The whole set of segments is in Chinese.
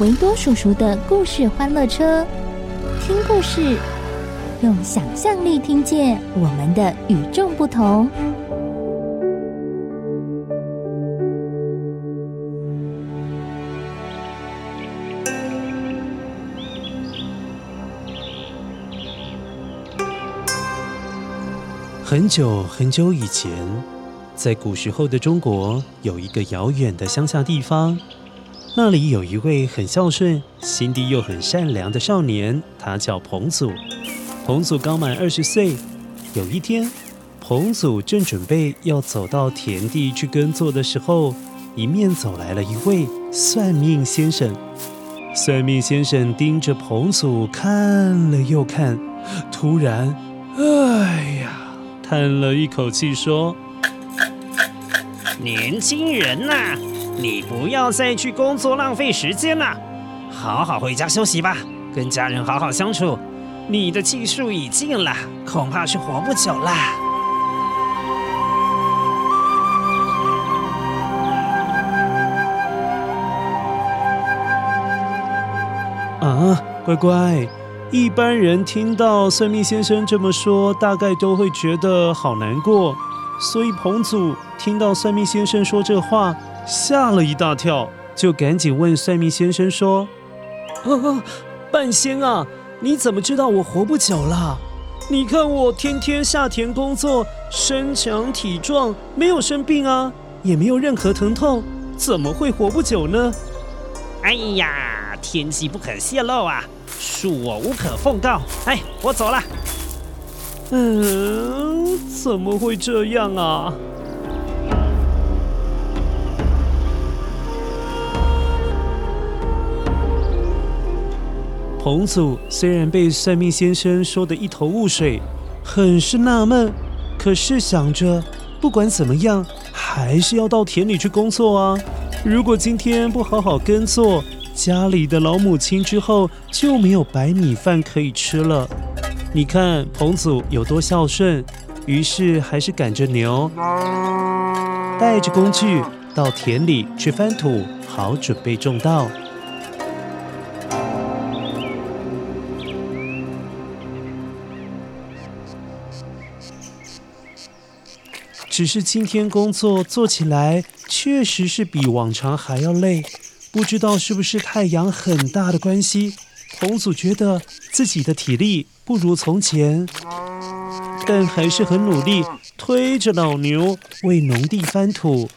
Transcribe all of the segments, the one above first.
维多叔叔的故事欢乐车，听故事，用想象力听见我们的与众不同。很久很久以前。在古时候的中国，有一个遥远的乡下地方，那里有一位很孝顺、心地又很善良的少年，他叫彭祖。彭祖刚满二十岁，有一天，彭祖正准备要走到田地去耕作的时候，迎面走来了一位算命先生。算命先生盯着彭祖看了又看，突然，哎呀，叹了一口气说。年轻人呐、你不要再去工作浪费时间了，好好回家休息吧，跟家人好好相处。你的气数已尽了，恐怕是活不久了。啊，乖乖，一般人听到算命先生这么说，大概都会觉得好难过。所以彭祖听到算命先生说这话，吓了一大跳，就赶紧问算命先生说：“啊啊，半仙啊，你怎么知道我活不久了？你看我天天下田工作，身强体壮，没有生病啊，也没有任何疼痛，怎么会活不久呢？”哎呀，天机不可泄露啊，恕我无可奉告。哎，我走了。嗯，怎么会这样啊？彭祖虽然被算命先生说得一头雾水，很是纳闷，可是想着不管怎么样，还是要到田里去工作啊。如果今天不好好耕作，家里的老母亲之后就没有白米饭可以吃了。你看彭祖有多孝顺，于是还是赶着牛，带着工具到田里去翻土，好准备种稻。只是今天工作做起来确实是比往常还要累，不知道是不是太阳很大的关系，彭祖觉得自己的体力。不如从前，但还是很努力推着老牛为农地翻土。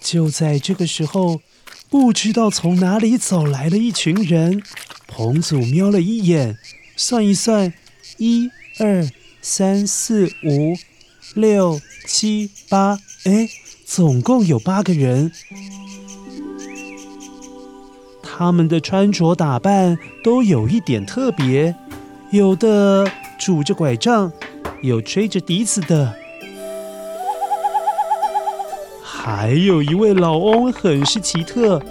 就在这个时候，不知道从哪里走来了一群人。彭祖瞄了一眼，算一算，一、二、三、四、五、六、七、八，哎，总共有八个人。他们的穿着打扮都有一点特别，有的拄着拐杖，有吹着笛子的，还有一位老翁很是奇特，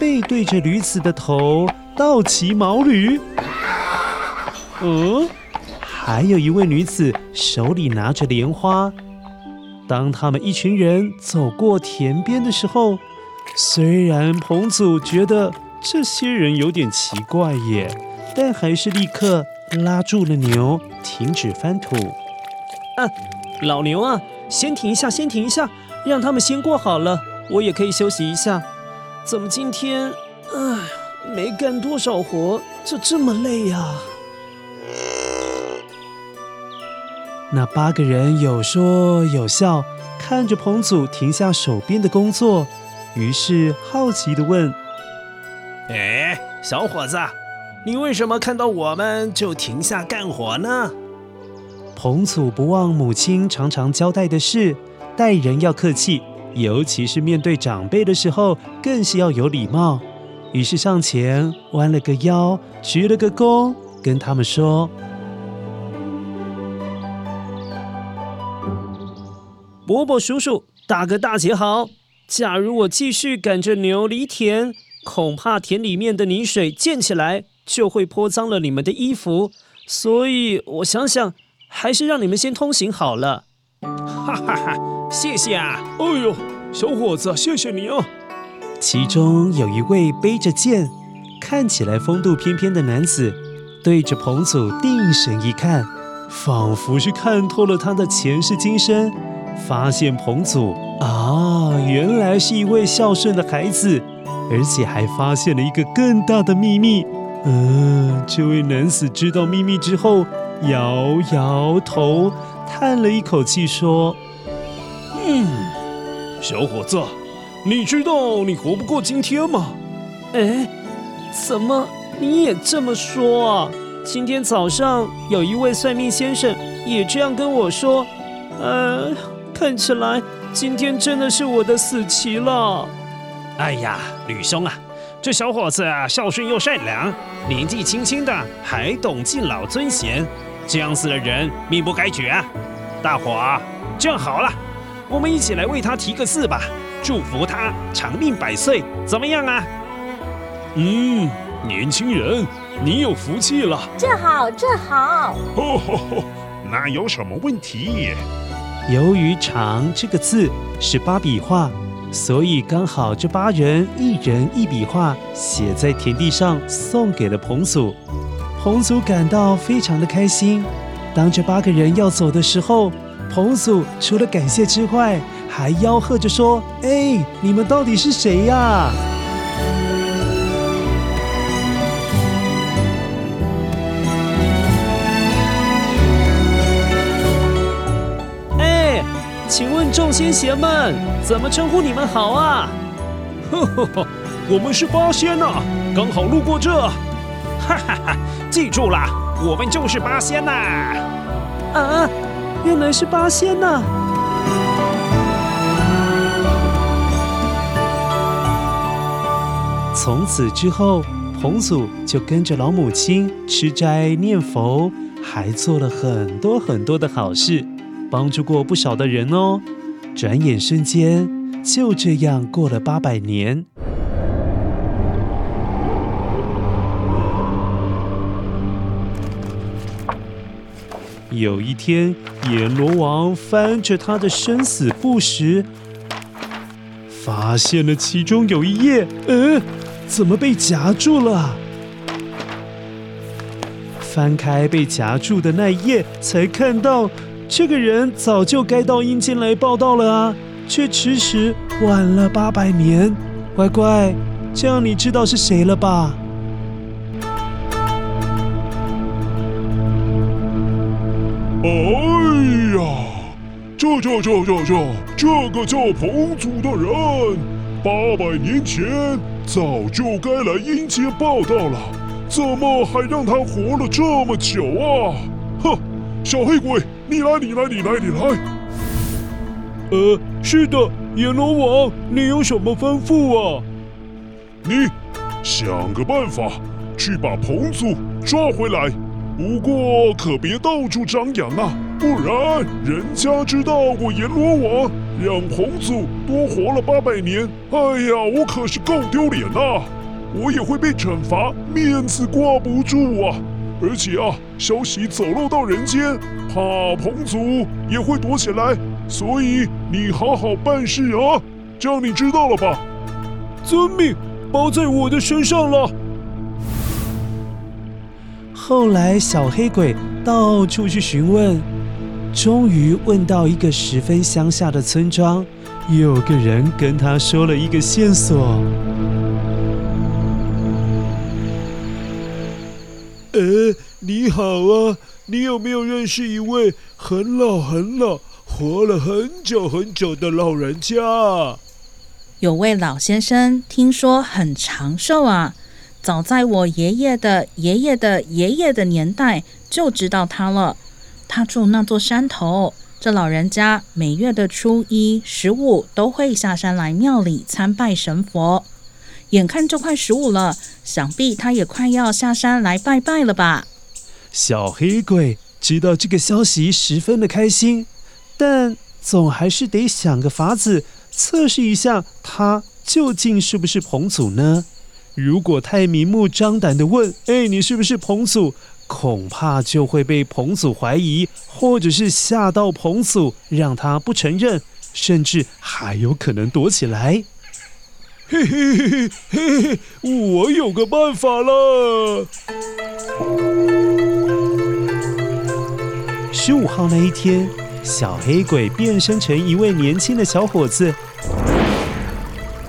背对着驴子的头，倒骑毛驴。嗯，还有一位女子手里拿着莲花。当他们一群人走过田边的时候，虽然彭祖觉得。这些人有点奇怪耶，但还是立刻拉住了牛，停止翻土。啊，老牛啊，先停一下，先停一下，让他们先过好了。我也可以休息一下。怎么今天，唉，没干多少活，就这么累呀？那八个人有说有笑，看着彭祖停下手边的工作，于是好奇地问：“哎，小伙子，你为什么看到我们就停下干活呢？”彭祖不忘母亲常常交代的事，待人要客气，尤其是面对长辈的时候，更是要有礼貌。于是上前弯了个腰，鞠了个躬，跟他们说。伯伯、叔叔、大哥、大姐好！假如我继续赶着牛犁田，恐怕田里面的泥水溅起来，就会泼脏了你们的衣服。所以我想想，还是让你们先通行好了。哈哈哈！谢谢啊！哎呦，小伙子，谢谢你啊！其中有一位背着剑、看起来风度翩翩的男子，对着彭祖定神一看，仿佛是看透了他的前世今生。发现彭祖啊，原来是一位孝顺的孩子，而且还发现了一个更大的秘密。嗯、呃，这位男子知道秘密之后，摇摇头，叹了一口气，说：“嗯，小伙子，你知道你活不过今天吗？”哎，怎么你也这么说啊？今天早上有一位算命先生也这样跟我说。呃。看起来今天真的是我的死期了。哎呀，吕兄啊，这小伙子啊，孝顺又善良，年纪轻轻的还懂敬老尊贤，这样子的人命不该绝啊！大伙儿，这样好了，我们一起来为他提个字吧，祝福他长命百岁，怎么样啊？嗯，年轻人，你有福气了。这好，这好。哦吼吼，那有什么问题？由于“长”这个字是八笔画，所以刚好这八人一人一笔画写在田地上，送给了彭祖。彭祖感到非常的开心。当这八个人要走的时候，彭祖除了感谢之外，还吆喝着说：“哎，你们到底是谁呀？”请问众仙贤们，怎么称呼你们好啊？呵呵呵，我们是八仙呐，刚好路过这。哈哈哈，记住了，我们就是八仙呐。啊，原来是八仙呐！从此之后，彭祖就跟着老母亲吃斋念佛，还做了很多很多的好事。帮助过不少的人哦，转眼瞬间就这样过了八百年。有一天，阎罗王翻着他的生死簿时，发现了其中有一页，嗯，怎么被夹住了？翻开被夹住的那一页，才看到。这个人早就该到阴间来报到了啊，却迟迟晚了八百年。乖乖，这样你知道是谁了吧？哎呀，这这这这这，这个叫彭祖的人，八百年前早就该来阴间报到了，怎么还让他活了这么久啊？哼，小黑鬼！你来，你来，你来，你来。呃，是的，阎罗王，你有什么吩咐啊？你想个办法去把彭祖抓回来，不过可别到处张扬啊，不然人家知道我阎罗王让彭祖多活了八百年，哎呀，我可是够丢脸呐，我也会被惩罚，面子挂不住啊。而且啊，消息走漏到人间，怕彭祖也会躲起来，所以你好好办事啊，这样你知道了吧？遵命，包在我的身上了。后来小黑鬼到处去询问，终于问到一个十分乡下的村庄，有个人跟他说了一个线索。呃，你好啊，你有没有认识一位很老很老、活了很久很久的老人家？有位老先生，听说很长寿啊。早在我爷爷的爷爷的爷爷的年代就知道他了。他住那座山头，这老人家每月的初一、十五都会下山来庙里参拜神佛。眼看就快十五了，想必他也快要下山来拜拜了吧？小黑鬼知道这个消息，十分的开心，但总还是得想个法子测试一下他究竟是不是彭祖呢？如果太明目张胆的问：“哎，你是不是彭祖？”恐怕就会被彭祖怀疑，或者是吓到彭祖，让他不承认，甚至还有可能躲起来。嘿嘿嘿嘿嘿嘿，我有个办法了。十五号那一天，小黑鬼变身成一位年轻的小伙子，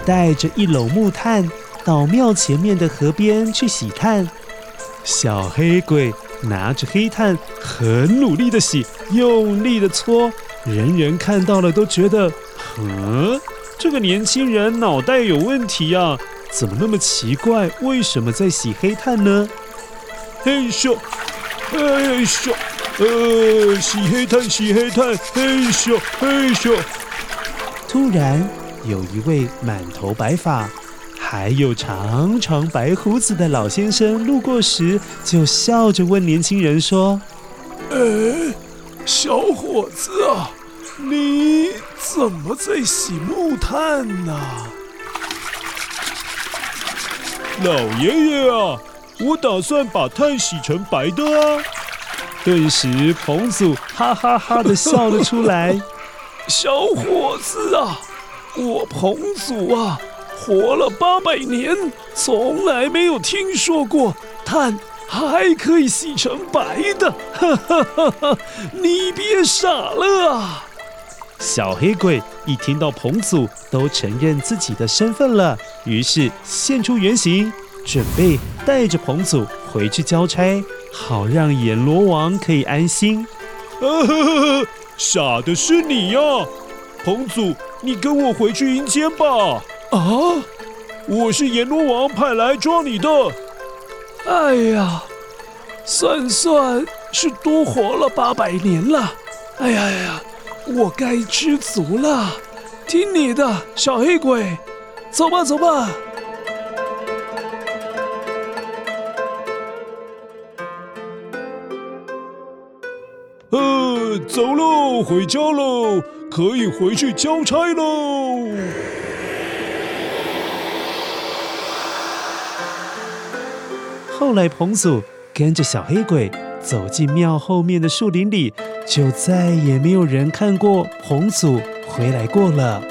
带着一篓木炭。到庙前面的河边去洗炭，小黑鬼拿着黑炭，很努力的洗，用力的搓，人人看到了都觉得，嗯，这个年轻人脑袋有问题呀，怎么那么奇怪？为什么在洗黑炭呢？嘿咻，嘿咻，呃，洗黑炭，洗黑炭，嘿咻，嘿咻。突然，有一位满头白发。还有长长白胡子的老先生路过时，就笑着问年轻人说：“哎，小伙子啊，你怎么在洗木炭呢？”老爷爷啊，我打算把炭洗成白的啊！顿时，彭祖哈哈哈的笑了出来。小伙子啊，我彭祖啊。活了八百年，从来没有听说过碳还可以洗成白的。哈哈哈哈！你别傻了啊！小黑鬼一听到彭祖都承认自己的身份了，于是现出原形，准备带着彭祖回去交差，好让阎罗王可以安心。呃呵呵呵，傻的是你呀，彭祖，你跟我回去阴间吧。啊！我是阎罗王派来抓你的。哎呀，算算是多活了八百年了。哎呀呀，我该知足了。听你的，小黑鬼，走吧走吧。走喽，回家喽，可以回去交差喽。后来，彭祖跟着小黑鬼走进庙后面的树林里，就再也没有人看过彭祖回来过了。